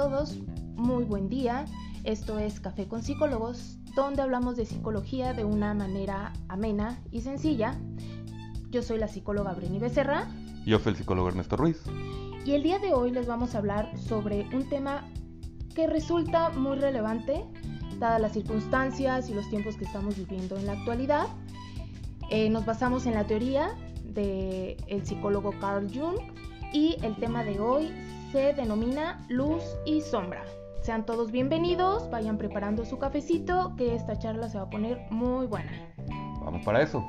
todos, muy buen día. Esto es Café con Psicólogos, donde hablamos de psicología de una manera amena y sencilla. Yo soy la psicóloga Breni Becerra. Yo soy el psicólogo Ernesto Ruiz. Y el día de hoy les vamos a hablar sobre un tema que resulta muy relevante, dadas las circunstancias y los tiempos que estamos viviendo en la actualidad. Eh, nos basamos en la teoría del el psicólogo Carl Jung y el tema de hoy se denomina luz y sombra. Sean todos bienvenidos, vayan preparando su cafecito, que esta charla se va a poner muy buena. Vamos para eso.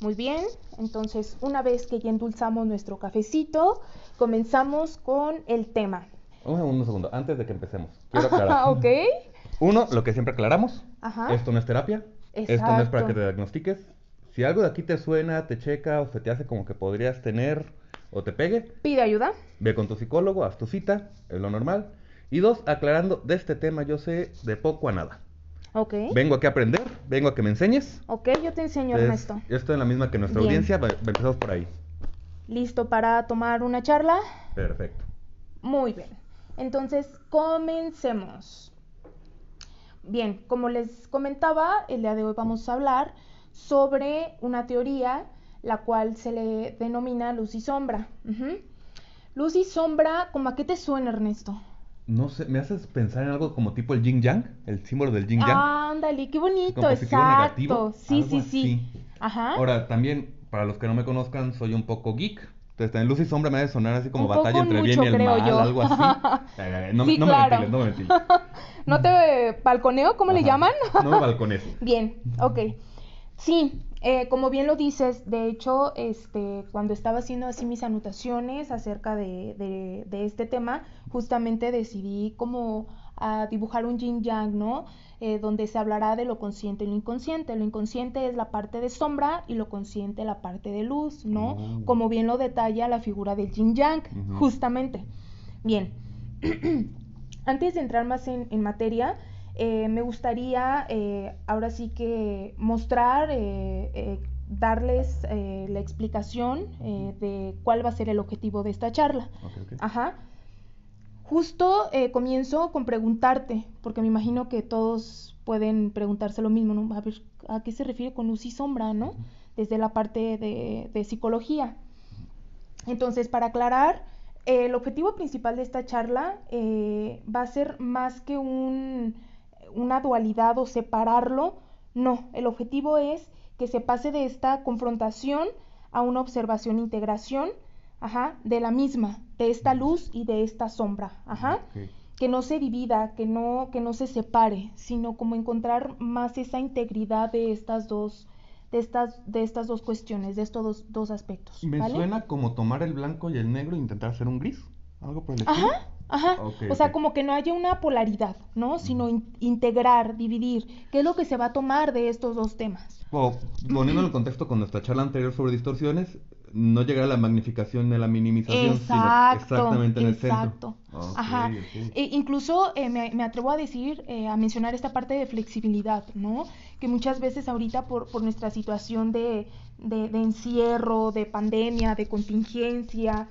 Muy bien, entonces una vez que ya endulzamos nuestro cafecito, comenzamos con el tema. Un segundo, un segundo. Antes de que empecemos, quiero aclarar. ok. Uno, lo que siempre aclaramos. Ajá. Esto no es terapia. Esto no es para que te diagnostiques. Si algo de aquí te suena, te checa o se te hace como que podrías tener o te pegue, Pide ayuda. ve con tu psicólogo, haz tu cita, es lo normal. Y dos, aclarando, de este tema yo sé de poco a nada. Ok. Vengo aquí a aprender, vengo a que me enseñes. Ok, yo te enseño, Entonces, Ernesto. yo estoy en la misma que nuestra Bien. audiencia, va- empezamos por ahí. ¿Listo para tomar una charla? Perfecto. Muy bien. Entonces, comencemos. Bien, como les comentaba, el día de hoy vamos a hablar sobre una teoría la cual se le denomina luz y sombra. Ujú. Luz y sombra, ¿cómo a qué te suena, Ernesto? No sé, me haces pensar en algo como tipo el yin yang, el símbolo del yin yang. Ándale, qué bonito, exacto. negativo, sí, sí, sí. así. Ajá. Ahora, también, para los que no me conozcan, soy un poco geek. Entonces, también luz y sombra me ha de sonar así como Un batalla entre mucho, bien y el mal, yo. algo así. Ay, no, me- Sí, no claro. me ventiles, no me ventiles. ¿No te balconeo? ¿Cómo le Ajá. llaman? No me balcones. Bien, ok. Sí, eh, como bien lo dices, de hecho, este, cuando estaba haciendo así mis anotaciones acerca de, de- de este tema, justamente decidí como a dibujar un yin yang, ¿no? Eh, donde se hablará de lo consciente y lo inconsciente. Lo inconsciente es la parte de sombra y lo consciente la parte de luz, ¿no? Oh. Como bien lo detalla la figura del yin yang, justamente. Bien. Antes de entrar más en, en materia, eh, me gustaría eh, ahora sí que mostrar, eh, darles la explicación de cuál va a ser el objetivo de esta charla. Ok, ok. Ajá. Justo comienzo con preguntarte, porque me imagino que todos pueden preguntarse lo mismo, ¿no? A ver, ¿a qué se refiere con luz y sombra, no? Desde la parte de, de psicología. Entonces, para aclarar, el objetivo principal de esta charla va a ser más que un, una dualidad o separarlo. No, el objetivo es que se pase de esta confrontación a una observación e integración ajá, de la misma, de esta luz y de esta sombra. Ajá que no se divida, que no, que no se separe, sino como encontrar más esa integridad de estas dos, de estas, de estas dos cuestiones, de estos dos, dos aspectos. Me ¿vale? suena como tomar el blanco y el negro e intentar hacer un gris. Algo por el estilo. Ajá, ajá. O sea, como que no haya una polaridad, ¿no? Sino in- integrar, dividir. ¿Qué es lo que se va a tomar de estos dos temas? O, poniendo en contexto con nuestra charla anterior sobre distorsiones, no llegar a la magnificación ni a la minimización, Exacto, sino exactamente en el exacto. centro. Ok, Ajá. E- incluso eh, me, me atrevo a decir, eh, a mencionar esta parte de flexibilidad, ¿no? Que muchas veces ahorita por, por nuestra situación de, de, de encierro, de pandemia, de contingencia,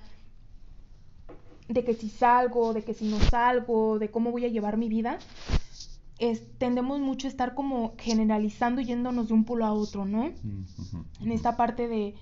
de que si salgo, de que si no salgo, de cómo voy a llevar mi vida, es- tendemos mucho a estar como generalizando y yéndonos de un polo a otro, ¿no? En esta parte de,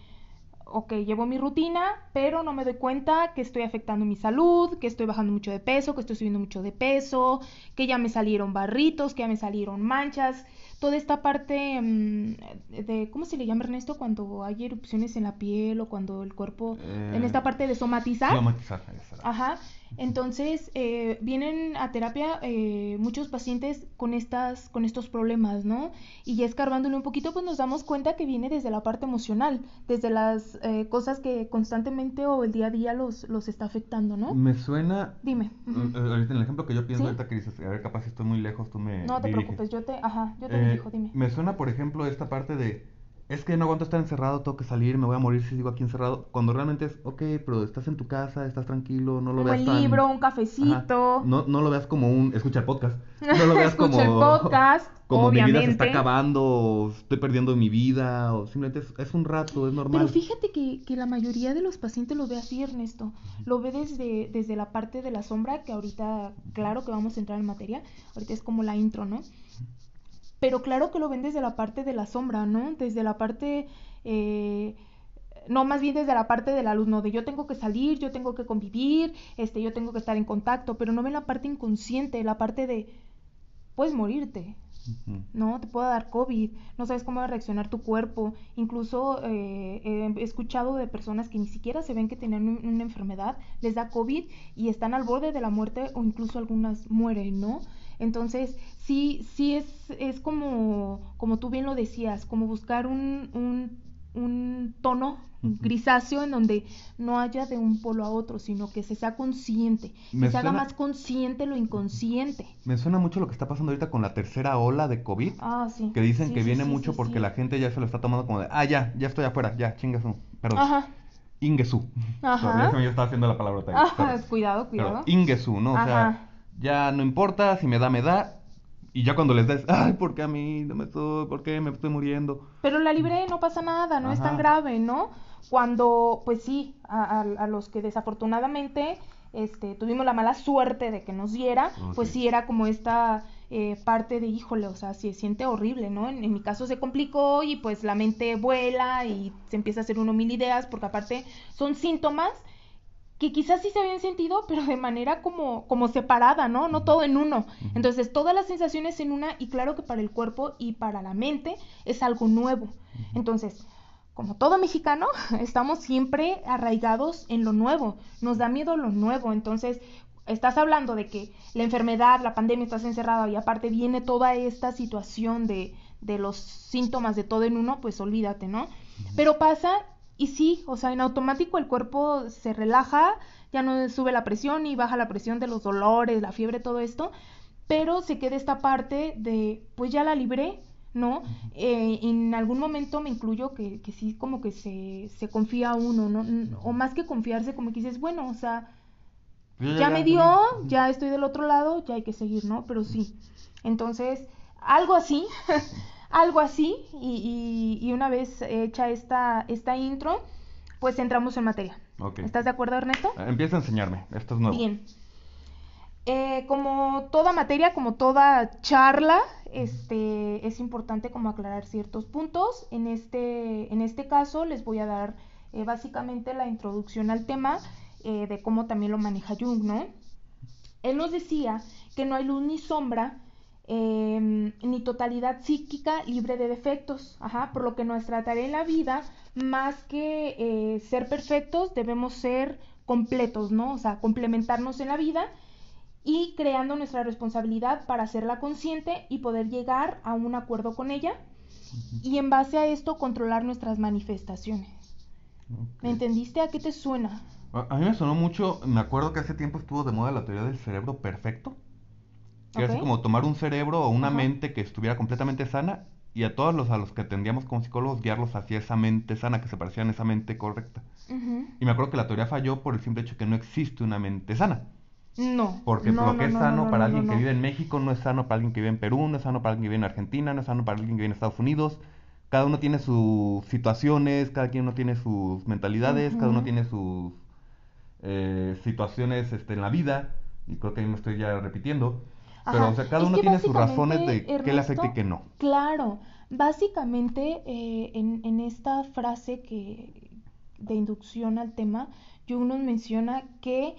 ok, llevo mi rutina, pero no me doy cuenta que estoy afectando mi salud, que estoy bajando mucho de peso, que estoy subiendo mucho de peso, que ya me salieron barritos, que ya me salieron manchas, toda esta parte mm, de, ¿cómo se le llama Ernesto? Cuando hay erupciones en la piel o cuando el cuerpo, en Eh, esta parte de somatizar. Somatizar, esa. Ajá. Entonces, eh, vienen a terapia eh, muchos pacientes con estas, con estos problemas, ¿no? Y ya escarbándole un poquito, pues nos damos cuenta que viene desde la parte emocional, desde las eh, cosas que constantemente o el día a día los, los está afectando, ¿no? Me suena. Dime. ujú. eh, ahorita en el ejemplo que yo pienso ¿Sí? ahorita que dices, a ver, capaz si estoy muy lejos, tú me No te diriges. preocupes, yo te, ajá, yo te Eh, dirijo, dime. Me suena, por ejemplo, esta parte de es que no aguanto estar encerrado, tengo que salir, me voy a morir si sigo aquí encerrado. Cuando realmente es, ok, pero estás en tu casa, estás tranquilo, no lo Un veas buen tan- libro, un Ajá. cafecito. No, no lo veas como un, escucha el podcast. No lo veas Escucha como, el podcast, como mi vida se obviamente. está acabando, o estoy perdiendo mi vida, o simplemente es, es un rato, es normal. Pero fíjate que, que la mayoría de los pacientes lo ve así, Ernesto. Lo ve desde, desde la parte de la sombra, que ahorita, claro que vamos a entrar en materia. Ahorita es como la intro, ¿no? Pero claro que lo ven desde la parte de la sombra, ¿no? Desde la parte... eh, no, más bien desde la parte de la luz, no, de yo tengo que salir, yo tengo que convivir, este, yo tengo que estar en contacto, pero no ven la parte inconsciente, la parte de, puedes morirte. ¿no? Te puede dar COVID, no sabes cómo va a reaccionar tu cuerpo. Incluso eh, he escuchado de personas que ni siquiera se ven que tienen un- una enfermedad, les da COVID y están al borde de la muerte o incluso algunas mueren, ¿no? Entonces, sí, sí es, es como, como tú bien lo decías, como buscar un, un, un tono grisáceo en donde no haya de un polo a otro, sino que se sea consciente, Me que se haga más consciente lo inconsciente. Me suena mucho lo que está pasando ahorita con la tercera ola de COVID. Ah, sí. Que dicen Sí, que sí, viene mucho porque la gente ya se lo está tomando como de, ah, ya, ya estoy afuera, ya, chingasu. Perdón. Ajá. Ingesu. Ajá. Todavía se me estaba haciendo la palabra. Ajá, cuidado, Pero cuidado. Ingesu, ¿no? O sea. Ya no importa, si me da, me da. Y ya cuando les des, ay, ¿por qué a mí? No me estoy, ¿por qué me estoy muriendo? Pero la libré, no pasa nada, no es tan grave, ¿no? Cuando, pues sí, a, a- a los que desafortunadamente este, tuvimos la mala suerte de que nos diera, Oh, pues sí. sí era como esta eh, parte de, híjole, o sea, se siente horrible, ¿no? En, en mi caso se complicó y pues la mente vuela y se empieza a hacer uno mil ideas, porque aparte son síntomas que quizás sí se habían sentido, pero de manera como, como separada, ¿no? No todo en uno. Entonces, todas las sensaciones en una, y claro que para el cuerpo y para la mente es algo nuevo. Entonces, como todo mexicano, estamos siempre arraigados en lo nuevo. Nos da miedo lo nuevo. Entonces, estás hablando de que la enfermedad, la pandemia, estás encerrado y aparte viene toda esta situación de, de los síntomas de todo en uno, pues olvídate, ¿no? Pero pasa y sí, o sea, en automático el cuerpo se relaja, ya no sube la presión y baja la presión de los dolores, la fiebre, todo esto, pero se queda esta parte de, pues ya la libré, ¿no? Eh, en algún momento me incluyo que, que sí como que se, se confía a uno, ¿no? O más que confiarse, como que dices, bueno, o sea, ya me dio, ya estoy del otro lado, ya hay que seguir, ¿no? Pero sí. Entonces, algo así, algo así, y, y- y una vez hecha esta, esta intro, pues entramos en materia. Ok. ¿Estás de acuerdo, Ernesto? Eh, Empieza a enseñarme, esto es nuevo. Bien. Eh, como toda materia, como toda charla, este, es importante como aclarar ciertos puntos. En este, en este caso les voy a dar eh, básicamente la introducción al tema eh, de cómo también lo maneja Jung, ¿no? Él nos decía que no hay luz ni sombra, eh, ni totalidad psíquica libre de defectos, ajá, por lo que nuestra tarea en la vida, más que eh, ser perfectos, debemos ser completos, ¿no? O sea, complementarnos en la vida y creando nuestra responsabilidad para hacerla consciente y poder llegar a un acuerdo con ella y en base a esto controlar nuestras manifestaciones. ¿Me entendiste? ¿A qué te suena? A, a mí me sonó mucho, me acuerdo que hace tiempo estuvo de moda la teoría del cerebro perfecto. Que era así Ok. como tomar un cerebro o una Ajá. mente que estuviera completamente sana y a todos los a los que atendíamos como psicólogos guiarlos hacia esa mente sana, que se parecían a esa mente correcta. Y me acuerdo que la teoría falló por el simple hecho que no existe una mente sana. No. Porque no, lo no, que es no, sano no, para alguien que vive en México no es sano para alguien que vive en Perú, no es sano para alguien que vive en Argentina, no es sano para alguien que vive en Estados Unidos. Cada uno tiene sus situaciones, cada quien uno tiene sus mentalidades, cada uno tiene sus eh, situaciones este, en la vida. Y creo que ahí me estoy ya repitiendo. Pero, o sea, cada Es uno tiene sus razones de básicamente, qué le afecta y Ernesto, qué no. Claro, básicamente eh, en, en esta frase que de inducción al tema, Jung nos menciona que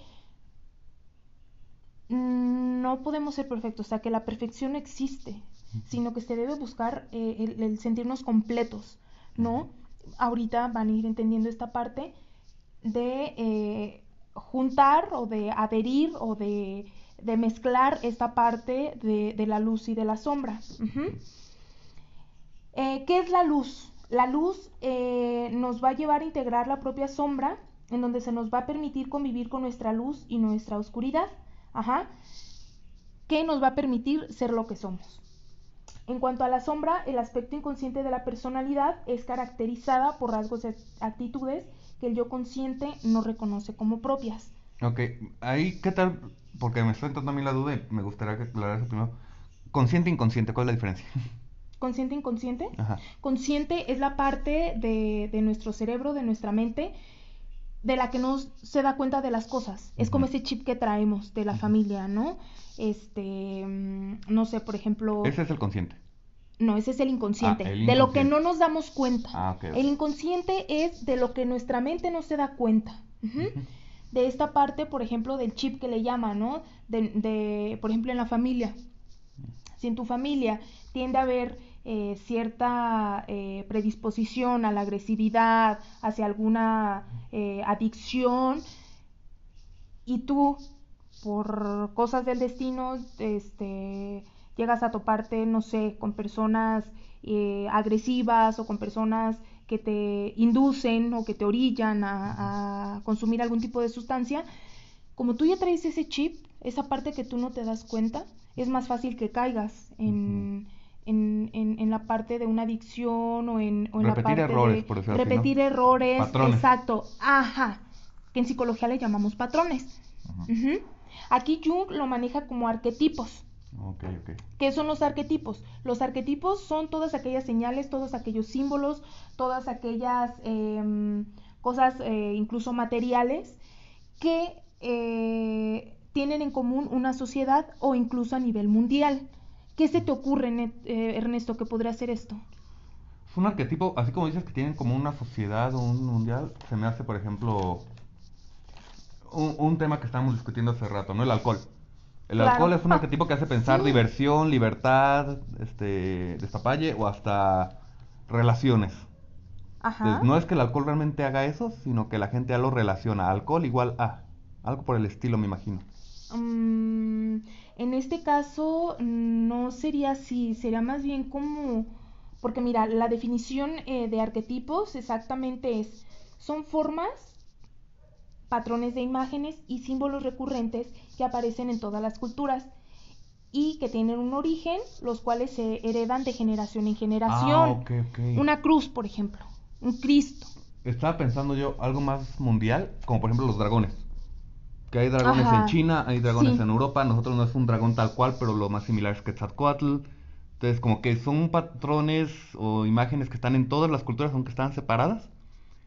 mm, no podemos ser perfectos, o sea, que la perfección no existe, sino que se debe buscar eh, el, el sentirnos completos, ¿no? Ahorita van a ir entendiendo esta parte de eh, juntar o de adherir o de, de mezclar esta parte de, de la luz y de la sombra. Eh, ¿Qué es la luz? La luz eh, nos va a llevar a integrar la propia sombra, en donde se nos va a permitir convivir con nuestra luz y nuestra oscuridad, ajá, que nos va a permitir ser lo que somos. En cuanto a la sombra, el aspecto inconsciente de la personalidad es caracterizada por rasgos y actitudes que el yo consciente no reconoce como propias. Ok, ahí, ¿qué tal? Porque me está entrando a mí la duda y me gustaría que aclararas primero. Consciente e inconsciente, ¿cuál es la diferencia? Consciente inconsciente. Ajá. Consciente es la parte de, de nuestro cerebro, de nuestra mente, de la que no se da cuenta de las cosas. Es como ese chip que traemos de la familia, ¿no? Este, mm, no sé, por ejemplo... Ese es el consciente. No, ese es el inconsciente, Ah, el de lo que no nos damos cuenta. Ah. El inconsciente es de lo que nuestra mente no se da cuenta. Ujú. De esta parte, por ejemplo, del chip que le llama, ¿no? De, de, por ejemplo, en la familia. Si en tu familia tiende a haber eh, cierta eh, predisposición a la agresividad, hacia alguna eh, adicción, y tú, por cosas del destino, este, llegas a toparte, no sé, con personas eh, agresivas o con personas que te inducen o que te orillan a, a consumir algún tipo de sustancia, como tú ya traes ese chip, esa parte que tú no te das cuenta, es más fácil que caigas en, en, en- en la parte de una adicción o en, o la Repetir parte errores, de por decirlo así, ¿no? repetir errores, Patrones. exacto, ajá, que en psicología le llamamos patrones. Aquí Jung lo maneja como arquetipos. Ok, ok. ¿Qué son los arquetipos? Los arquetipos son todas aquellas señales, todos aquellos símbolos, todas aquellas em, cosas eh, incluso materiales que eh, tienen en común una sociedad o incluso a nivel mundial. ¿Qué se te ocurre, eh, Ernesto, que podría ser esto? Es un arquetipo, así como dices que tienen como una sociedad o un mundial, se me hace, por ejemplo, un, un tema que estábamos discutiendo hace rato, ¿no? El alcohol. El Claro. alcohol es un arquetipo que hace pensar sí. diversión, libertad, este, despapalle o hasta relaciones. Ajá. Entonces, no es que el alcohol realmente haga eso, sino que la gente ya lo relaciona. Alcohol igual a. Algo por el estilo, me imagino. Mm, en este caso no sería así, sería más bien como, porque mira, la definición eh, de arquetipos exactamente es, son formas, patrones de imágenes y símbolos recurrentes que aparecen en todas las culturas y que tienen un origen, los cuales se heredan de generación en generación. Ah. Una cruz, por ejemplo, un Cristo. Estaba pensando yo algo más mundial, como por ejemplo los dragones. Que hay dragones Ajá. en China, hay dragones Sí. en Europa, nosotros no es un dragón tal cual, pero lo más similar es Quetzalcoatl. Entonces, como que son patrones o imágenes que están en todas las culturas, aunque están separadas,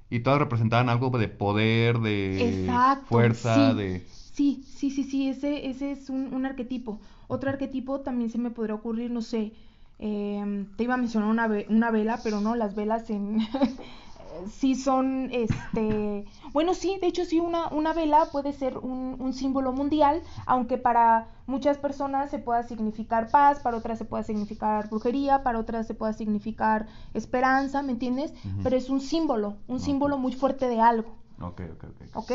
y todas representaban algo de poder, de Exacto, fuerza, sí. de... Sí, sí, sí, sí, ese, ese es un, un arquetipo. Otro arquetipo también se me podría ocurrir, no sé, em, te iba a mencionar una, ve- una vela, pero no, las velas en... sí son, este... Bueno, sí, de hecho sí, una, una vela puede ser un, un símbolo mundial, aunque para muchas personas se pueda significar paz, para otras se pueda significar brujería, para otras se pueda significar esperanza, ¿me entiendes? Pero es un símbolo, un símbolo muy fuerte de algo. Ok, ok, ok. ¿Ok?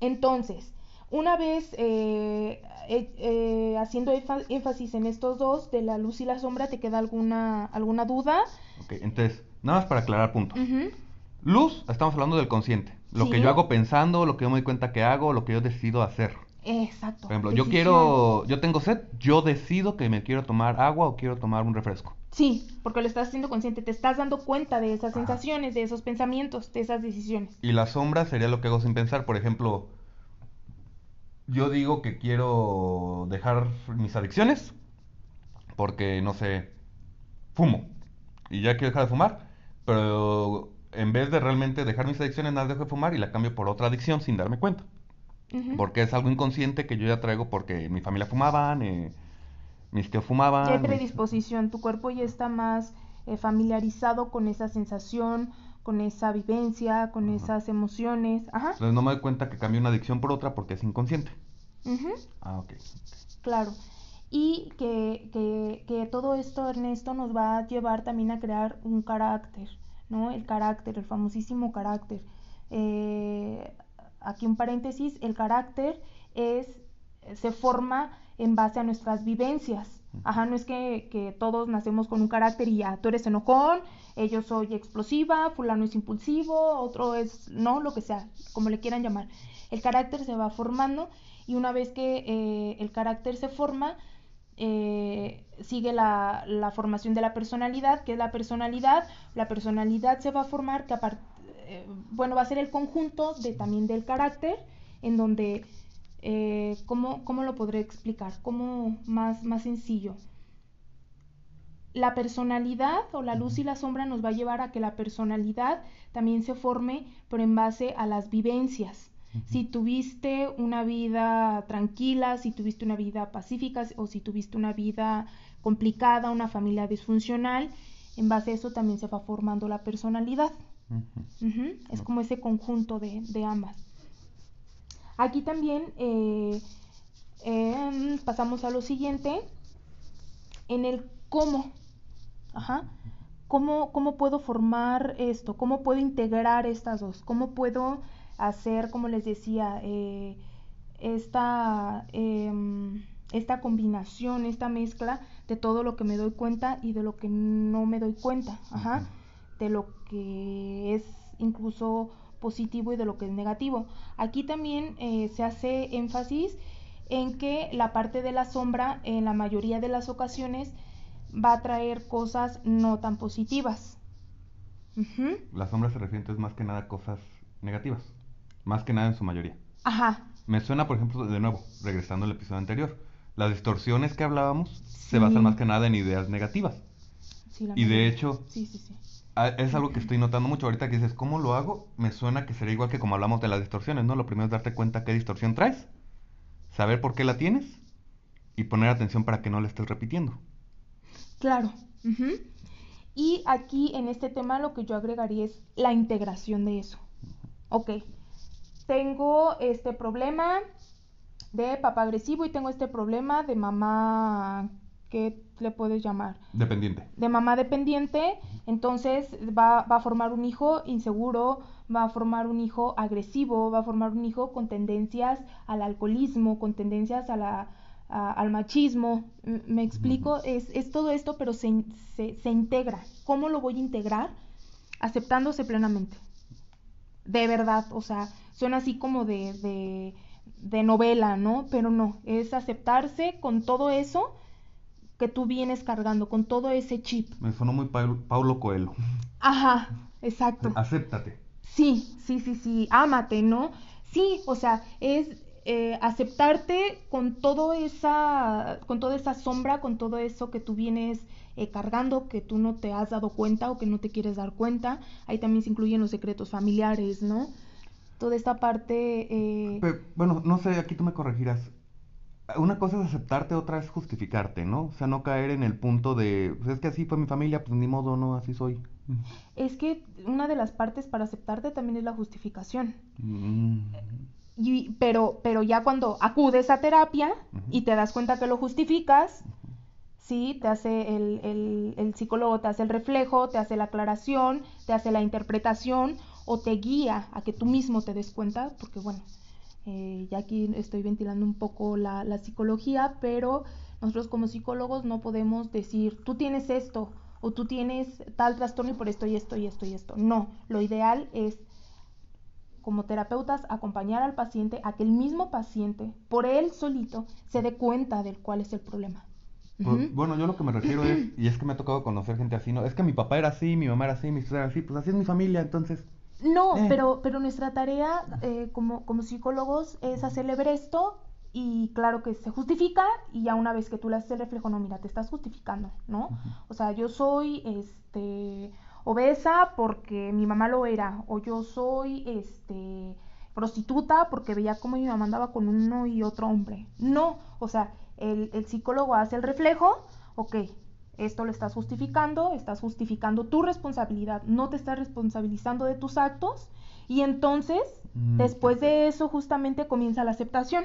Entonces, una vez eh, eh, eh, haciendo énfa- énfasis en estos dos, de la luz y la sombra, ¿te queda alguna, alguna duda? Ok, entonces, nada más para aclarar puntos. Luz, estamos hablando del consciente. Lo que yo hago pensando, lo que yo me doy cuenta que hago, lo que yo decido hacer. Exacto. Por ejemplo, yo quiero, yo tengo sed, yo decido que me quiero tomar agua o quiero tomar un refresco. Sí, porque lo estás haciendo consciente, te estás dando cuenta de esas Ajá. sensaciones, de esos pensamientos, de esas decisiones. Y la sombra sería lo que hago sin pensar. Por ejemplo, yo digo que quiero dejar mis adicciones porque, no sé, fumo. Y ya quiero dejar de fumar, pero en vez de realmente dejar mis adicciones, nada, dejo de fumar y la cambio por otra adicción sin darme cuenta. Porque es algo inconsciente que yo ya traigo porque mi familia fumaban, eh, mis tíos fumaban. Ya hay mis- predisposición, tu cuerpo ya está más eh, familiarizado con esa sensación, con esa vivencia, con esas emociones. Ajá. Entonces no me doy cuenta que cambio una adicción por otra porque es inconsciente. Ah, ok. Claro. Y que, que, que todo esto, Ernesto, nos va a llevar también a crear un carácter, ¿no? El carácter, el famosísimo carácter. Eh, aquí un paréntesis, el carácter es, se forma en base a nuestras vivencias. Ajá, no es que, que todos nacemos con un carácter y ya, tú eres enojón, eh, yo soy explosiva, fulano es impulsivo, otro es, no, lo que sea, como le quieran llamar. El carácter se va formando y una vez que eh, el carácter se forma, eh, sigue la, formación de la personalidad, que es la personalidad. La personalidad se va a formar, que eh, bueno, va a ser el conjunto de, también del carácter, en donde, eh, ¿cómo, ¿cómo, lo podré explicar? ¿Cómo más, más sencillo? La personalidad o la luz y la sombra nos va a llevar a que la personalidad también se forme, pero en base a las vivencias. Si tuviste una vida tranquila, si tuviste una vida pacífica o si tuviste una vida complicada, una familia disfuncional, en base a eso también se va formando la personalidad. Es como ese conjunto de, ambas. Aquí también eh, pasamos a lo siguiente, en el cómo. Ajá. ¿Cómo, ¿Cómo puedo formar esto? ¿Cómo puedo integrar estas dos? ¿Cómo puedo hacer, como les decía, eh, esta, em, esta combinación, esta mezcla de todo lo que me doy cuenta y de lo que no me doy cuenta, Ajá. de lo que es incluso positivo y de lo que es negativo. Aquí también eh, se hace énfasis en que la parte de la sombra en la mayoría de las ocasiones va a traer cosas no tan positivas. La sombra se refiere más que nada a cosas negativas. Más que nada en su mayoría. Ajá. Me suena, por ejemplo, de nuevo, regresando al episodio anterior, las distorsiones que hablábamos se basan más que nada en ideas negativas. Sí, la y de hecho, sí, sí, sí. es algo que estoy notando mucho ahorita que dices, ¿cómo lo hago? Me suena que sería igual que como hablamos de las distorsiones, ¿no? Lo primero es darte cuenta qué distorsión traes, saber por qué la tienes y poner atención para que no la estés repitiendo. Claro. Y aquí en este tema lo que yo agregaría es la integración de eso. Ok, tengo este problema de papá agresivo y tengo este problema de mamá, ¿qué le puedes llamar? Dependiente. De mamá dependiente, entonces va, a formar un hijo inseguro, va a formar un hijo agresivo, va a formar un hijo con tendencias al alcoholismo, con tendencias a la, al machismo. ¿Me explico? es, es, todo esto, pero se, se, se integra. ¿Cómo lo voy a integrar? Aceptándose plenamente de verdad, o sea, suena así como de, de, de novela, ¿no? Pero no, es aceptarse con todo eso que tú vienes cargando, con todo ese chip. Me sonó muy Paulo Coelho. Ajá, exacto. Acéptate. Sí, sí, sí, sí, ámate, ¿no? Sí, o sea, es eh, aceptarte con todo esa, con toda esa sombra, con todo eso que tú vienes eh, cargando, que tú no te has dado cuenta o que no te quieres dar cuenta. Ahí también se incluyen los secretos familiares, ¿no? Toda esta parte... Eh... bueno, no sé, aquí tú me corregirás. Una cosa es aceptarte, otra es justificarte, ¿no? O sea, no caer en el punto de, pues es que así fue mi familia, pues ni modo, no, así soy. Es que una de las partes para aceptarte también es la justificación. Mm. Y, pero, pero ya cuando acudes a terapia y te das cuenta que lo justificas, ¿sí? Te hace el, el, psicólogo, te hace el reflejo, te hace la aclaración, te hace la interpretación o te guía a que tú mismo te des cuenta, porque bueno, eh, ya aquí estoy ventilando un poco la, la psicología, pero nosotros como psicólogos no podemos decir, tú tienes esto o tú tienes tal trastorno y por esto y esto y esto y esto. No, lo ideal es como terapeutas acompañar al paciente a que el mismo paciente, por él solito, se dé cuenta del cuál es el problema. Pues, bueno, yo lo que me refiero es, y es que me ha tocado conocer gente así, ¿no? Es que mi papá era así, mi mamá era así, mi historia era así, pues así es mi familia, entonces... No, eh. pero, pero nuestra tarea eh, como, como psicólogos es hacerle ver esto y claro que se justifica y ya una vez que tú le haces el reflejo, no, mira, te estás justificando, ¿no? O sea, yo soy, este, obesa porque mi mamá lo era, o yo soy, este, prostituta porque veía cómo mi mamá andaba con uno y otro hombre. No, o sea, el, psicólogo hace el reflejo, ok, esto lo estás justificando, estás justificando tu responsabilidad, no te estás responsabilizando de tus actos y entonces mm, después de eso justamente comienza la aceptación.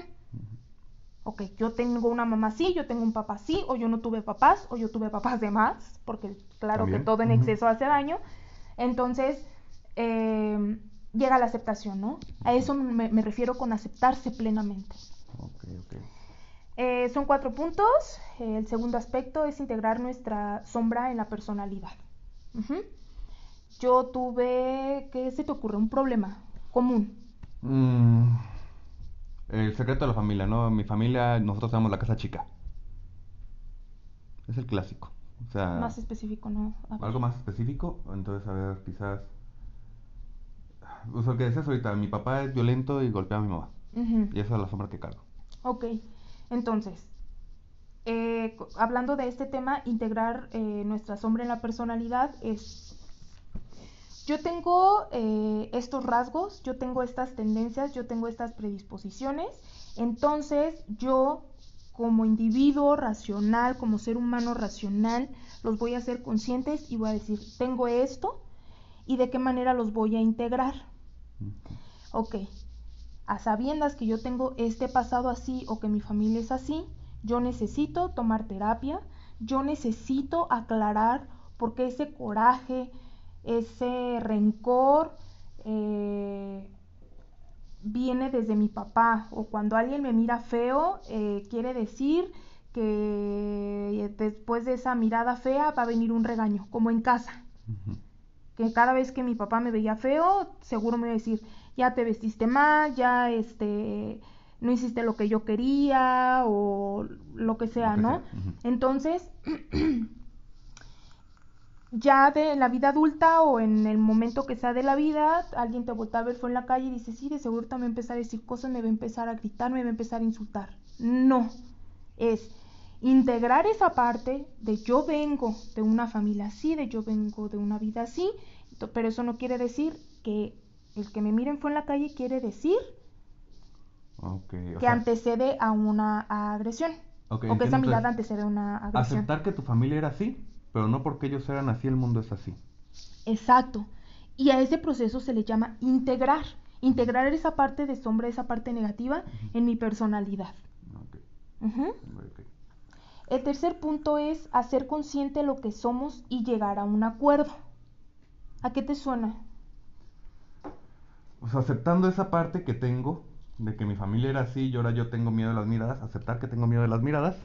Ok, yo tengo una mamá así, yo tengo un papá así, o yo no tuve papás, o yo tuve papás de más, porque claro que todo en exceso hace daño. Entonces, em, llega la aceptación, ¿no? A eso me, me refiero con aceptarse plenamente. Okay, okay. Eh, son cuatro puntos. el segundo aspecto es integrar nuestra sombra en la personalidad. Yo tuve, ¿qué se te ocurre? Un problema común. Mm, el secreto de la familia, ¿no? Mi familia, nosotros tenemos la casa chica. Es el clásico. O sea, Más específico, ¿no? Algo más específico. Entonces, a ver, quizás. O sea, lo que decías ahorita, mi papá es violento y golpea a mi mamá. Y esa es la sombra que cargo. Ok, entonces, eh, hablando de este tema, integrar eh, nuestra sombra en la personalidad es... Yo tengo eh, estos rasgos, yo tengo estas tendencias, yo tengo estas predisposiciones, entonces yo como individuo racional, como ser humano racional, los voy a hacer conscientes y voy a decir, tengo esto y de qué manera los voy a integrar. Ujú. Ok, a sabiendas que yo tengo este pasado así o que mi familia es así, yo necesito tomar terapia, yo necesito aclarar por qué ese coraje, ese rencor eh, viene desde mi papá. O cuando alguien me mira feo, eh, quiere decir que después de esa mirada fea va a venir un regaño, como en casa. Que cada vez que mi papá me veía feo, seguro me iba a decir, ya te vestiste mal, ya este no hiciste lo que yo quería o lo que sea, que ¿no? sea. Entonces, ya de la vida adulta o en el momento que sea de la vida, alguien te voltea a ver fue en la calle y dice, sí, de seguro también empezar a decir cosas, me va a empezar a gritar, me va a empezar a insultar. No, es integrar esa parte de yo vengo de una familia así, de yo vengo de una vida así, pero eso no quiere decir que el que me miren fue en la calle quiere decir o que sea, antecede a una agresión. O que esa mirada antecede a una agresión. aceptar que tu familia era así, pero no porque ellos eran así, el mundo es así. Exacto. Y a ese proceso se le llama integrar. Integrar esa parte de sombra, esa parte negativa en mi personalidad. El tercer punto es hacer consciente lo que somos y llegar a un acuerdo. ¿A qué te suena? O sea, aceptando esa parte que tengo, de que mi familia era así y ahora yo tengo miedo de las miradas, aceptar que tengo miedo de las miradas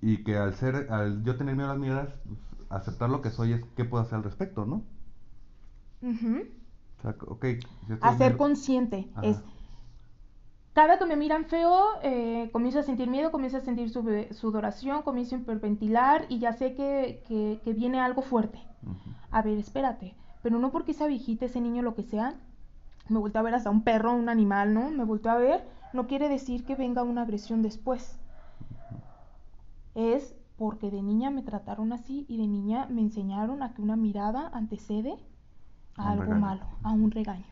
y que al ser, al yo tener miedo de las miradas, pues, aceptar lo que soy es qué puedo hacer al respecto, ¿no? Ujú. O sea, ok, yo estoy Hacer consciente Ajá. es cada que me miran feo, eh, comienzo a sentir miedo, comienzo a sentir sube- sudoración, comienzo a hiperventilar y ya sé que, que- que viene algo fuerte. A ver, espérate, pero no porque esa viejita, ese niño, lo que sea, me volteó a ver hasta un perro, un animal, ¿no? Me volteó a ver, no quiere decir que venga una agresión después. Es porque de niña me trataron así y de niña me enseñaron a que una mirada antecede A algo regaño. malo, a un regaño.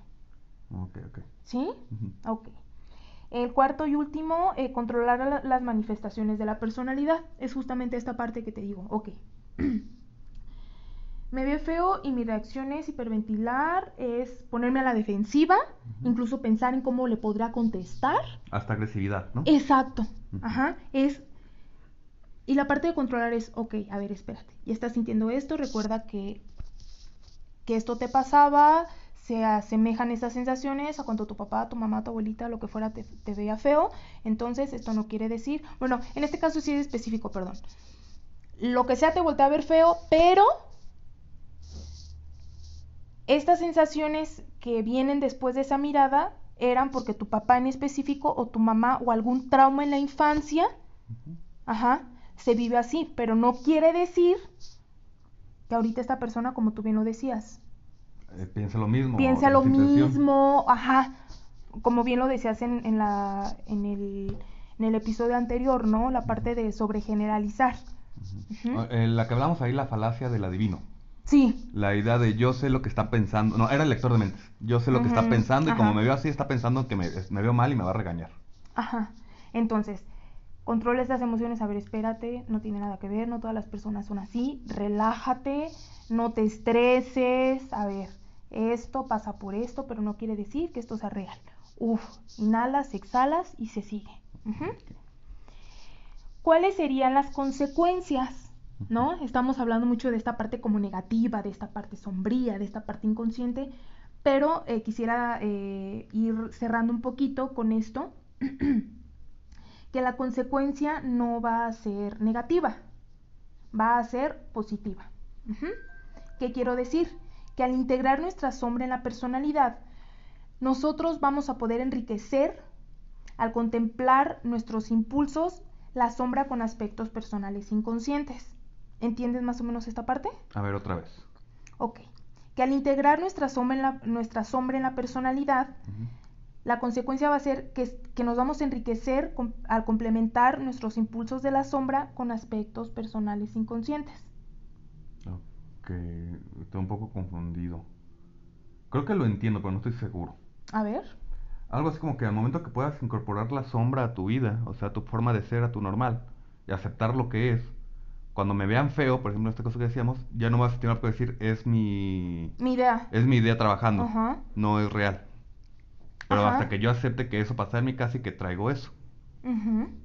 Ok, ok. ¿Sí? Ok. El cuarto y último, eh, controlar la- las manifestaciones de la personalidad. Es justamente esta parte que te digo. Ok. Me veo feo y mi reacción es hiperventilar, es ponerme a la defensiva, incluso pensar en cómo le podrá contestar. Hasta agresividad, ¿no? Exacto. Ajá. Es. Y la parte de controlar es, ok, a ver, espérate. Ya estás sintiendo esto, recuerda que, que esto te pasaba, se asemejan esas sensaciones a cuando tu papá, tu mamá, tu abuelita, lo que fuera, te, te veía feo. Entonces, esto no quiere decir. Bueno, en este caso sí es específico, perdón. Lo que sea te voltea a ver feo, pero estas sensaciones que vienen después de esa mirada eran porque tu papá en específico o tu mamá o algún trauma en la infancia, ajá, se vive así, pero no quiere decir que ahorita esta persona, como tú bien lo decías, Eh, piensa lo mismo. piensa lo mismo, ajá, como bien lo decías en, en la, en, el, en el episodio anterior, ¿no? La parte de sobregeneralizar. Eh, la que hablamos ahí, la falacia del adivino. Sí, La idea de yo sé lo que está pensando. No, era el lector de mentes. Yo sé lo que está pensando y como me veo así, está pensando que me, me veo mal y me va a regañar. Ajá. Entonces, controla estas emociones. A ver, espérate, no tiene nada que ver, no todas las personas son así. Relájate, no te estreses. A ver, esto pasa por esto, pero no quiere decir que esto sea real. Uf, inhalas, exhalas y se sigue. ¿Cuáles serían las consecuencias? ¿No? Estamos hablando mucho de esta parte como negativa, de esta parte sombría, de esta parte inconsciente, pero eh, quisiera eh, ir cerrando un poquito con esto, que la consecuencia no va a ser negativa, va a ser positiva. ¿Qué quiero decir? Que al integrar nuestra sombra en la personalidad, nosotros vamos a poder enriquecer al contemplar nuestros impulsos la sombra con aspectos personales inconscientes. ¿Entiendes más o menos esta parte? A ver, otra vez. Ok. Que al integrar nuestra sombra en la, nuestra sombra en la personalidad, la consecuencia va a ser que, que nos vamos a enriquecer al complementar nuestros impulsos de la sombra con aspectos personales inconscientes. Ok, estoy un poco confundido. Creo que lo entiendo, pero no estoy seguro. A ver. Algo así como que al momento que puedas incorporar la sombra a tu vida, o sea, tu forma de ser, a tu normal, y aceptar lo que es, cuando me vean feo, por ejemplo, esta cosa que decíamos, ya no vas a tener que decir, es mi... Mi idea. Es mi idea trabajando, no es real. Pero hasta que yo acepte que eso pasa en mi casa y que traigo eso.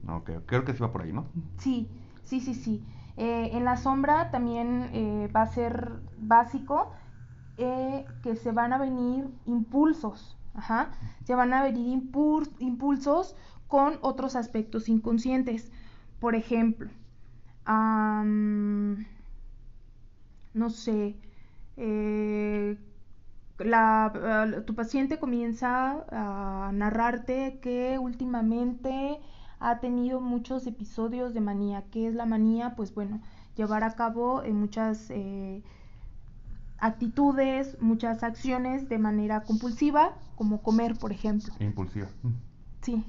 Ok, creo que sí va por ahí, ¿no? Sí, sí, sí, sí. Eh, en la sombra también eh, va a ser básico eh, que se van a venir impulsos, ajá, se van a venir impulsos con otros aspectos inconscientes. Por ejemplo, no sé, la, tu paciente comienza a narrarte que últimamente ha tenido muchos episodios de manía. ¿Qué es la manía? Pues bueno, llevar a cabo eh, muchas eh, actitudes, muchas acciones de manera compulsiva, como comer, por ejemplo. Impulsiva. Sí,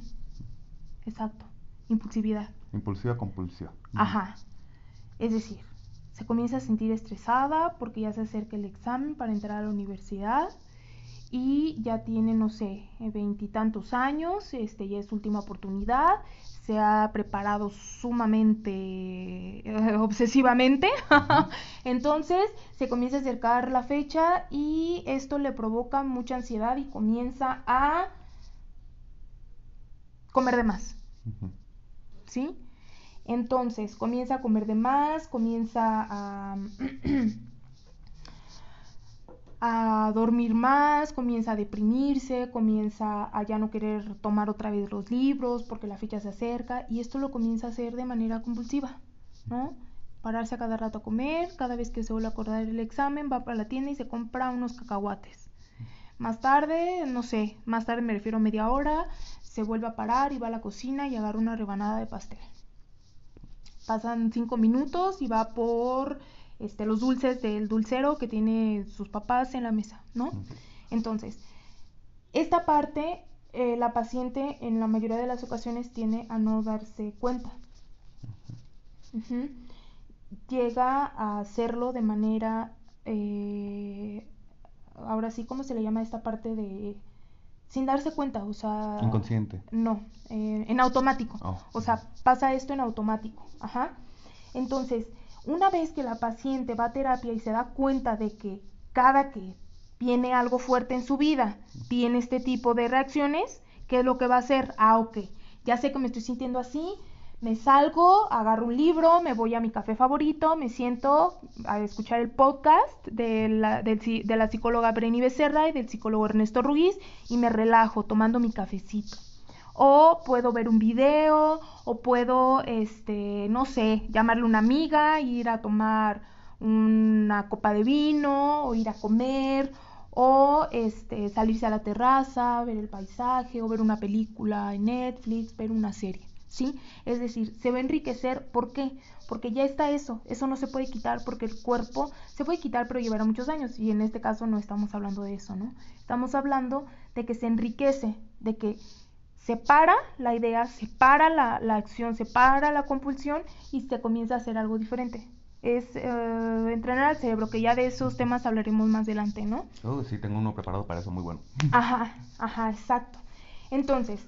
exacto. Impulsividad. Impulsiva, compulsiva. Ajá. Es decir, se comienza a sentir estresada porque ya se acerca el examen para entrar a la universidad y ya tiene, no sé, veintitantos años, este ya es su última oportunidad, se ha preparado sumamente eh, obsesivamente, entonces se comienza a acercar la fecha y esto le provoca mucha ansiedad y comienza a comer de más, ¿sí? Entonces comienza a comer de más, comienza a... dormir más, comienza a deprimirse, comienza a ya no querer tomar otra vez los libros porque la fecha se acerca y esto lo comienza a hacer de manera compulsiva, ¿no? Pararse a cada rato a comer, cada vez que se vuelve a acordar el examen va para la tienda y se compra unos cacahuates. Más tarde, no sé, más tarde me refiero a media hora, se vuelve a parar y va a la cocina y agarra una rebanada de pastel. Pasan cinco minutos y va por este, los dulces del dulcero que tiene sus papás en la mesa, ¿no? Entonces, esta parte eh, la paciente en la mayoría de las ocasiones tiene a no darse cuenta. Llega a hacerlo de manera, eh, ahora sí, ¿cómo se le llama esta parte de... Sin darse cuenta, o sea... Inconsciente. No, eh, en automático. Oh. O sea, pasa esto en automático. Ajá. Entonces, una vez que la paciente va a terapia y se da cuenta de que cada que viene algo fuerte en su vida, tiene este tipo de reacciones, ¿qué es lo que va a hacer? Ah, ok, ya sé que me estoy sintiendo así, me salgo, agarro un libro, me voy a mi café favorito, me siento a escuchar el podcast de la, psicóloga Breni Becerra y del psicólogo Ernesto Ruiz y me relajo tomando mi cafecito. O puedo ver un video, o puedo, este, no sé, llamarle una amiga, ir a tomar una copa de vino, o ir a comer, o este, salirse a la terraza, ver el paisaje, o ver una película en Netflix, ver una serie, ¿sí? Es decir, se va a enriquecer, ¿por qué? Porque ya está eso, eso no se puede quitar porque el cuerpo se puede quitar pero llevará muchos años y en este caso no estamos hablando de eso, ¿no? Estamos hablando de que se enriquece, de que separa la idea, separa la, la acción, separa la compulsión y se comienza a hacer algo diferente. Es eh, entrenar al cerebro, que ya de esos temas hablaremos más adelante, ¿no? Oh, sí, tengo uno preparado para eso, muy bueno. Ajá, ajá, exacto. Entonces,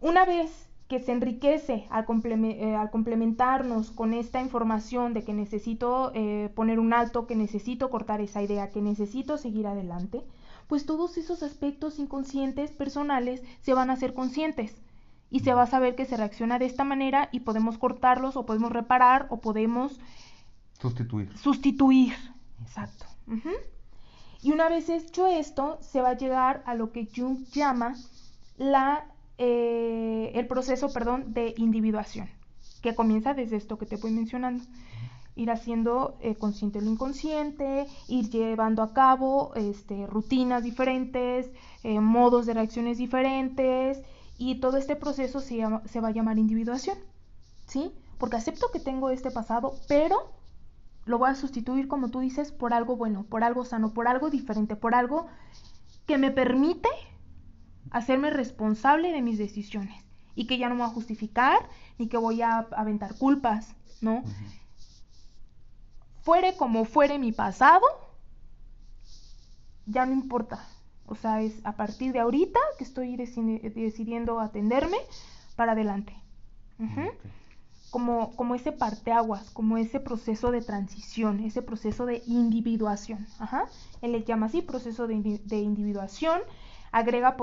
una vez que se enriquece al, eh, al complementarnos con esta información de que necesito eh, poner un alto, que necesito cortar esa idea, que necesito seguir adelante, pues todos esos aspectos inconscientes personales se van a ser conscientes y se va a saber que se reacciona de esta manera y podemos cortarlos o podemos reparar o podemos sustituir. Sustituir, exacto. Y una vez hecho esto, se va a llegar a lo que Jung llama la, eh, el proceso perdón, de individuación, que comienza desde esto que te voy mencionando ir haciendo eh, consciente lo inconsciente, ir llevando a cabo este, rutinas diferentes, eh, modos de reacciones diferentes y todo este proceso se, se va a llamar individuación. ¿sí? Porque acepto que tengo este pasado, pero lo voy a sustituir, como tú dices, por algo bueno, por algo sano, por algo diferente, por algo que me permite hacerme responsable de mis decisiones y que ya no me voy a justificar ni que voy a aventar culpas, ¿no? Fuere como fuere mi pasado, ya no importa. O sea, es a partir de ahorita que estoy decidiendo atenderme para adelante. Como, como ese parteaguas, como ese proceso de transición, ese proceso de individuación. Ajá. Él le llama así proceso de, individuación. Agrega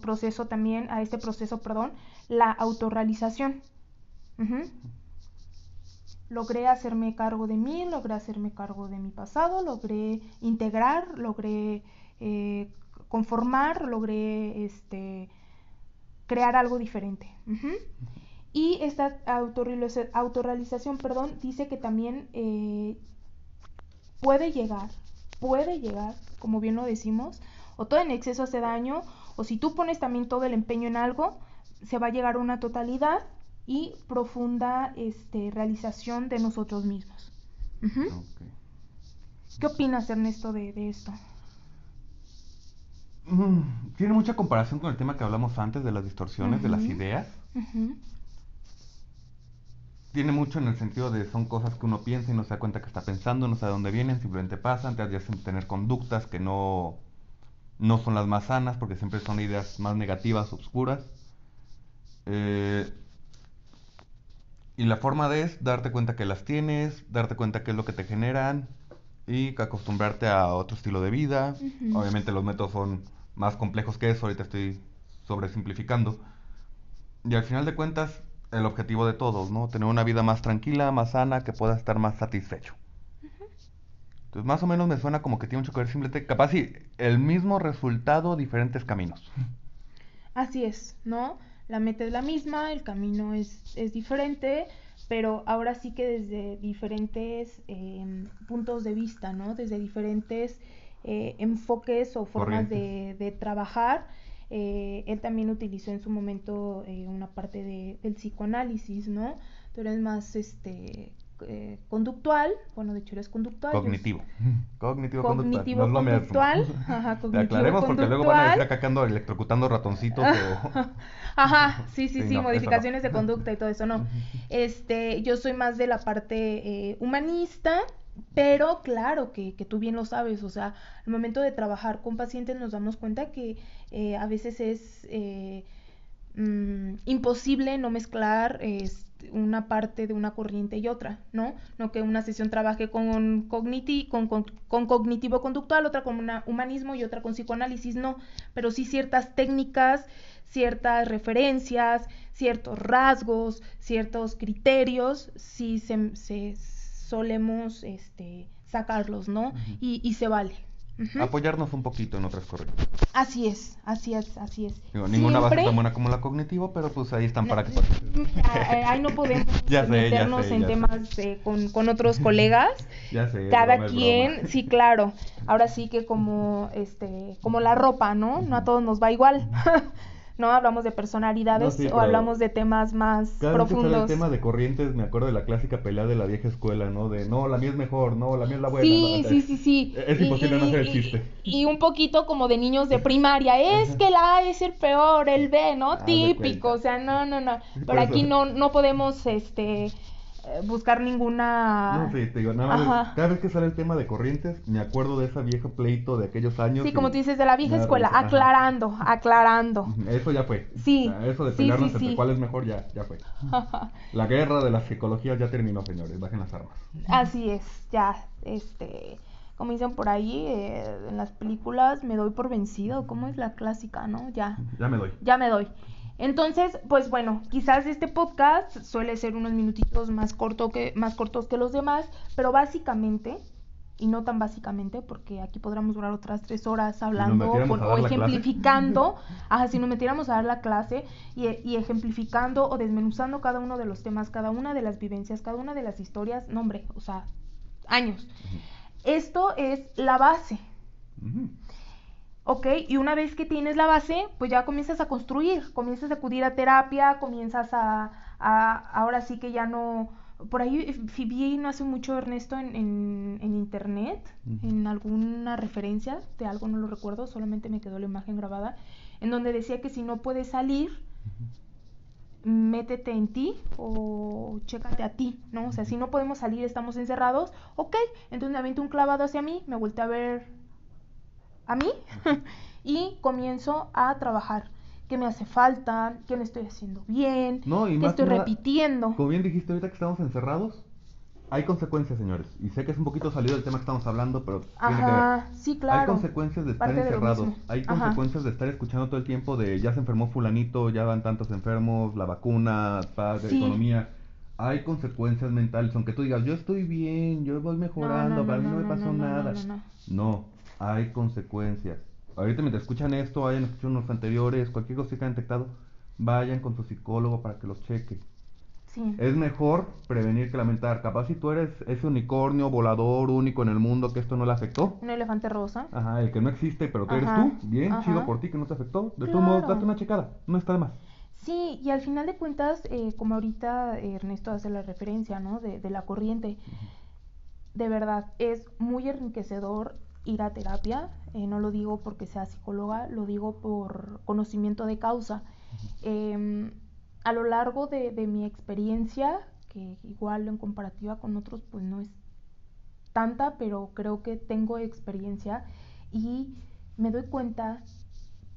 proceso también a este proceso, perdón, la autorrealización. Logré hacerme cargo de mí, logré hacerme cargo de mi pasado, logré integrar, logré eh, conformar, logré este, crear algo diferente. Y esta autorrealización, perdón, dice que también eh, puede llegar, puede llegar, como bien lo decimos, o todo en exceso hace daño, o si tú pones también todo el empeño en algo, se va a llegar a una totalidad y profunda este, realización de nosotros mismos. ¿Qué opinas, Ernesto, de, esto? Mm, tiene mucha comparación con el tema que hablamos antes de las distorsiones de las ideas. Tiene mucho en el sentido de son cosas que uno piensa y no se da cuenta que está pensando, no sabe dónde vienen, simplemente pasan, te hacen tener conductas que no, no son las más sanas porque siempre son ideas más negativas, oscuras. Eh, y la forma de es darte cuenta que las tienes, darte cuenta qué es lo que te generan y acostumbrarte a otro estilo de vida. Obviamente los métodos son más complejos que eso, ahorita estoy sobresimplificando. Y al final de cuentas, el objetivo de todos, ¿no? Tener una vida más tranquila, más sana, que pueda estar más satisfecho. Entonces, más o menos me suena como que tiene mucho que ver simplemente, capaz sí, el mismo resultado, diferentes caminos. Así es, ¿no? la meta es la misma, el camino es, es diferente, pero ahora sí que desde diferentes em, puntos de vista, ¿no? Desde diferentes eh, enfoques o formas de, de, trabajar. Eh, él también utilizó en su momento eh, una parte de, del psicoanálisis, ¿no? Pero es más, este, eh, conductual, bueno, de hecho eres conductual. Cognitivo. Cognitivo, cognitivo conductual. Ajá, cognitivo aclaremos porque luego van a decir acá ando electrocutando ratoncitos o... Ajá, sí, sí, sí, modificaciones de conducta y todo eso, no. Este, yo soy más de la parte eh, humanista, pero claro que, que, tú bien lo sabes, o sea, al momento de trabajar con pacientes nos damos cuenta que eh, a veces es mm, imposible no mezclar este, una parte de una corriente y otra, ¿no? No que una sesión trabaje con, cogniti con, con, cognitivo conductual, otra con una humanismo y otra con psicoanálisis, no, pero sí ciertas técnicas, ciertas referencias, ciertos rasgos, ciertos criterios, sí se, solemos este, sacarlos, ¿no? y, y se vale apoyarnos un poquito en otras corrientes. Así es, así es, así es. ninguna base tan buena como la cognitivo, pero pues ahí están para que eh, Ahí no podemos meternos en temas eh, con, con, otros colegas. ya sé. Cada quien, sí, claro. Ahora sí que como este, como la ropa, ¿no? No a todos nos va igual. ¿No? Hablamos de personalidades o hablamos de temas más cada profundos. Vez que el tema de corrientes, me acuerdo de la clásica pelea de la vieja escuela, ¿no? De no, la mía es mejor, no, la mía es la buena. Sí, sí, sí, sí. Es imposible no hacer el chiste. Y, un poquito como de niños de primaria, es que la A es el peor, el B, ¿no? Típico, o sea, no, no, no. Pero aquí no, no podemos, este buscar ninguna... No, sí, te digo, nada más, cada vez que sale el tema de corrientes, me acuerdo de esa vieja pleito de aquellos años. Sí, como tú dices, de la vieja escuela, aclarando, aclarando. Eso ya fue. Sí. eso de pelearnos entre cuál es mejor, ya, ya fue. la guerra de la psicología ya terminó, señores, bajen las armas. Así es, ya, este... Como dicen por ahí eh, en las películas, me doy por vencido, ¿cómo es la clásica, no? Ya. Ya me doy. Ya me doy. Entonces, pues bueno, quizás este podcast suele ser unos minutitos más, corto que, más cortos que los demás, pero básicamente, y no tan básicamente, porque aquí podríamos durar otras tres horas hablando o ejemplificando, ajá, si nos metiéramos a dar la clase y, y, ejemplificando o desmenuzando cada uno de los temas, cada una de las vivencias, cada una de las historias, no hombre, o sea, años. Esto es la base. ¿Ok? Y una vez que tienes la base, pues ya comienzas a construir, comienzas a acudir a terapia, comienzas a, a- ahora sí que ya no, por ahí eh, vi no hace mucho Ernesto en, en, en internet, en alguna referencia de algo, no lo recuerdo, solamente me quedó la imagen grabada, en donde decía que si no puedes salir, métete en ti o chécate a ti, ¿no? O sea, si no podemos salir, estamos encerrados, ok, entonces me aviento un clavado hacia mí, me volteé a ver a mí y comienzo a trabajar. ¿Qué me hace falta? ¿Qué no estoy haciendo bien? No, y ¿Qué estoy nada, repitiendo? Como bien dijiste ahorita que estamos encerrados, hay consecuencias, señores. Y sé que es un poquito salido del tema que estamos hablando, pero tiene que ver. Ajá, sí, claro. Hay consecuencias de estar Parte encerrados. Hay Ajá. consecuencias de estar escuchando todo el tiempo de ya se enfermó fulanito, ya van tantos enfermos, la vacuna, paz, Sí. economía. Hay consecuencias mentales, aunque tú digas, yo estoy bien, yo voy mejorando, no, para mí no, no, me no, pasó no, no, nada. no, no, no. No, hay consecuencias. Ahorita mientras escuchan esto, hayan escuchado unos anteriores, cualquier cosa que hayan detectado, vayan con su psicólogo para que los cheque. Sí. Es mejor prevenir que lamentar. Capaz si tú eres ese unicornio volador único en el mundo que esto no le afectó. Un elefante rosa. Ajá, el que no existe, pero tú eres Ajá, tú. Bien, ajá. chido por ti que no te afectó. De todos modos, Claro. date una checada. No está de más. Sí, y al final de cuentas, eh, como ahorita Ernesto hace la referencia, ¿no? De, de la corriente, de verdad, es muy enriquecedor ir a terapia. eh, no lo digo porque sea psicóloga, lo digo por conocimiento de causa. Em, a lo largo de, de mi experiencia, que igual en comparativa con otros, pues no es tanta, pero creo que tengo experiencia y me doy cuenta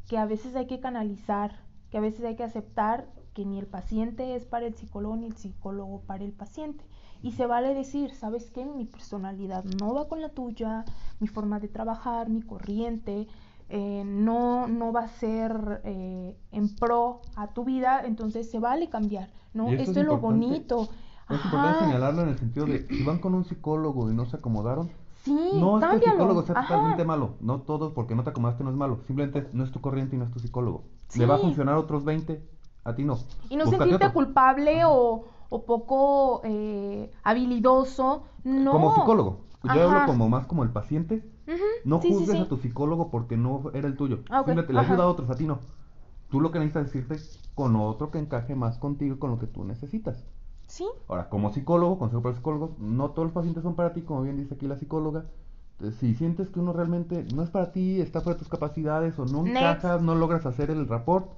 que a veces hay que canalizar, que a veces hay que aceptar que ni el paciente es para el psicólogo ni el psicólogo para el paciente. Y se vale decir, ¿sabes qué? Mi personalidad no va con la tuya, mi forma de trabajar, mi corriente, eh, no, no va a ser eh, en pro a tu vida, entonces se vale cambiar, ¿no? Esto es es lo bonito. Es importante señalarlo en el sentido de si van con un psicólogo y no se acomodaron, Sí, no es que el cámbialo. psicólogo sea Ajá. totalmente malo. No todo porque no te acomodaste no es malo. Simplemente no es tu corriente y no es tu psicólogo. Le va a Sí. funcionar a otros 20, a ti no. Y no Búscate sentirte otro. culpable o, o poco eh, habilidoso, no. Como psicólogo. Yo Ajá. hablo como más como el paciente. Ujú, No sí, sí, juzgues sí. a tu psicólogo porque no era el tuyo. Ah, ok, Simplemente le ajá. ayuda a otros, a ti no. Tú lo que necesitas es irte con otro que encaje más contigo y con lo que tú necesitas. Sí, Ahora, como psicólogo, consejo para psicólogos, no todos los pacientes son para ti, como bien dice aquí la psicóloga. Entonces, si sientes que uno realmente no es para ti, está fuera de tus capacidades o no encajas, no logras hacer el rapport,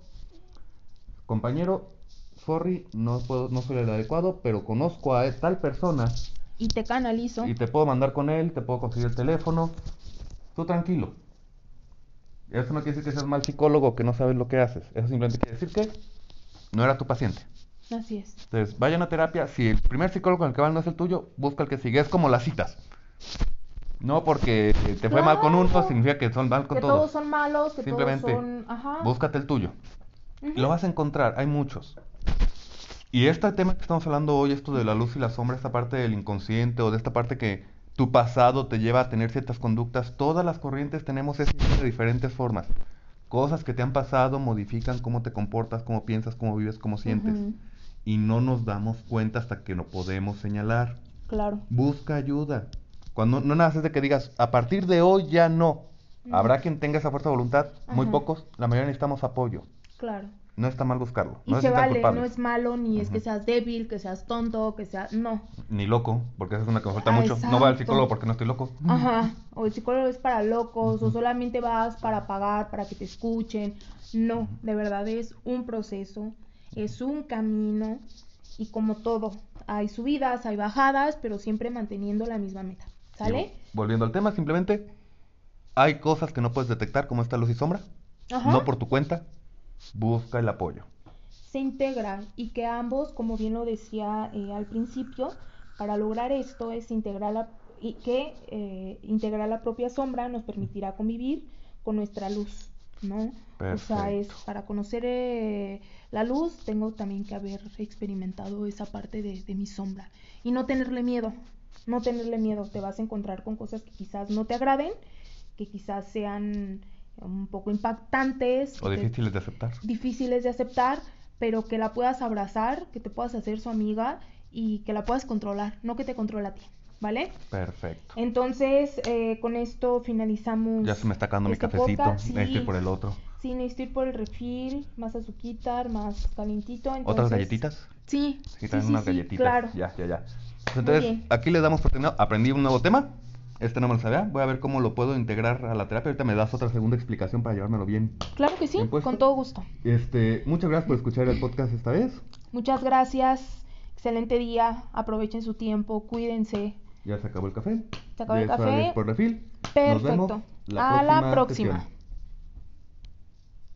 compañero, sorry, no puedo, no soy el adecuado, pero conozco a tal persona y te canalizo. y te puedo mandar con él, te puedo conseguir el teléfono. Tú tranquilo. Eso no quiere decir que seas mal psicólogo, que no sabes lo que haces. Eso simplemente quiere decir que no era tu paciente. Así es. Entonces, vayan a terapia. Si el primer psicólogo con el que van no es el tuyo, busca el que sigue. Es como las citas. No porque te fue mal con uno, significa que son mal con que todos. todos son malos, que Simplemente todos son... Ajá. búscate el tuyo. Lo vas a encontrar, hay muchos. Y este tema que estamos hablando hoy, esto de la luz y la sombra, esta parte del inconsciente o de esta parte que tu pasado te lleva a tener ciertas conductas, todas las corrientes tenemos eso de diferentes formas. Cosas que te han pasado modifican cómo te comportas, cómo piensas, cómo vives, cómo sientes. Y no nos damos cuenta hasta que lo podemos señalar. Claro. Busca ayuda. Cuando no nada es de que digas, a partir de hoy ya no. Habrá quien tenga esa fuerza de voluntad, muy Ajá. pocos, la mayoría necesitamos apoyo. Claro. No está mal buscarlo. Y no se vale, culpables. no es malo, ni es que seas débil, que seas tonto, que sea... No. Ni loco, porque esa es una que me falta Ah, mucho. No va al psicólogo porque no estoy loco. Ajá. O el psicólogo es para locos, o solamente vas para pagar, para que te escuchen. No, de verdad es un proceso, es un camino y como todo, hay subidas, hay bajadas, pero siempre manteniendo la misma meta. Volviendo al tema, simplemente hay cosas que no puedes detectar, como esta luz y sombra. Ajá. No por tu cuenta. Busca el apoyo. se integran y que ambos, como bien lo decía eh, al principio, para lograr esto es integrar la, y que eh, integrar la propia sombra nos permitirá convivir con nuestra luz, ¿no? O sea, es para conocer eh, la luz tengo también que haber experimentado esa parte de, de mi sombra y no tenerle miedo, no tenerle miedo, te vas a encontrar con cosas que quizás no te agraden, que quizás sean un poco impactantes, O difíciles de aceptar. difíciles de aceptar, pero que la puedas abrazar, que te puedas hacer su amiga y que la puedas controlar, no que te controle a ti, ¿vale? Perfecto. Entonces, eh, con esto finalizamos. Ya se me está acabando este mi cafecito. podcast, Hay que ir sí. por el otro. Sí, necesito ir por el refil, más azuquita, más calientito. ¿Otras entonces- galletitas? Sí, Sí, sí, sí, unas sí, galletitas. claro. Ya, ya, ya. Pues entonces, aquí le damos por terminado. Aprendí un nuevo tema. Este no me lo sabía. Voy a ver cómo lo puedo integrar a la terapia. Ahorita me das otra segunda explicación para llevármelo bien. Claro que sí, con todo gusto. Este, muchas gracias por escuchar el podcast esta vez. Muchas gracias. Excelente día. Aprovechen su tiempo. Cuídense. Ya se acabó el café. Se acabó el Ya café. por refil. Nos Perfecto. vemos la A la próxima próxima. sesión.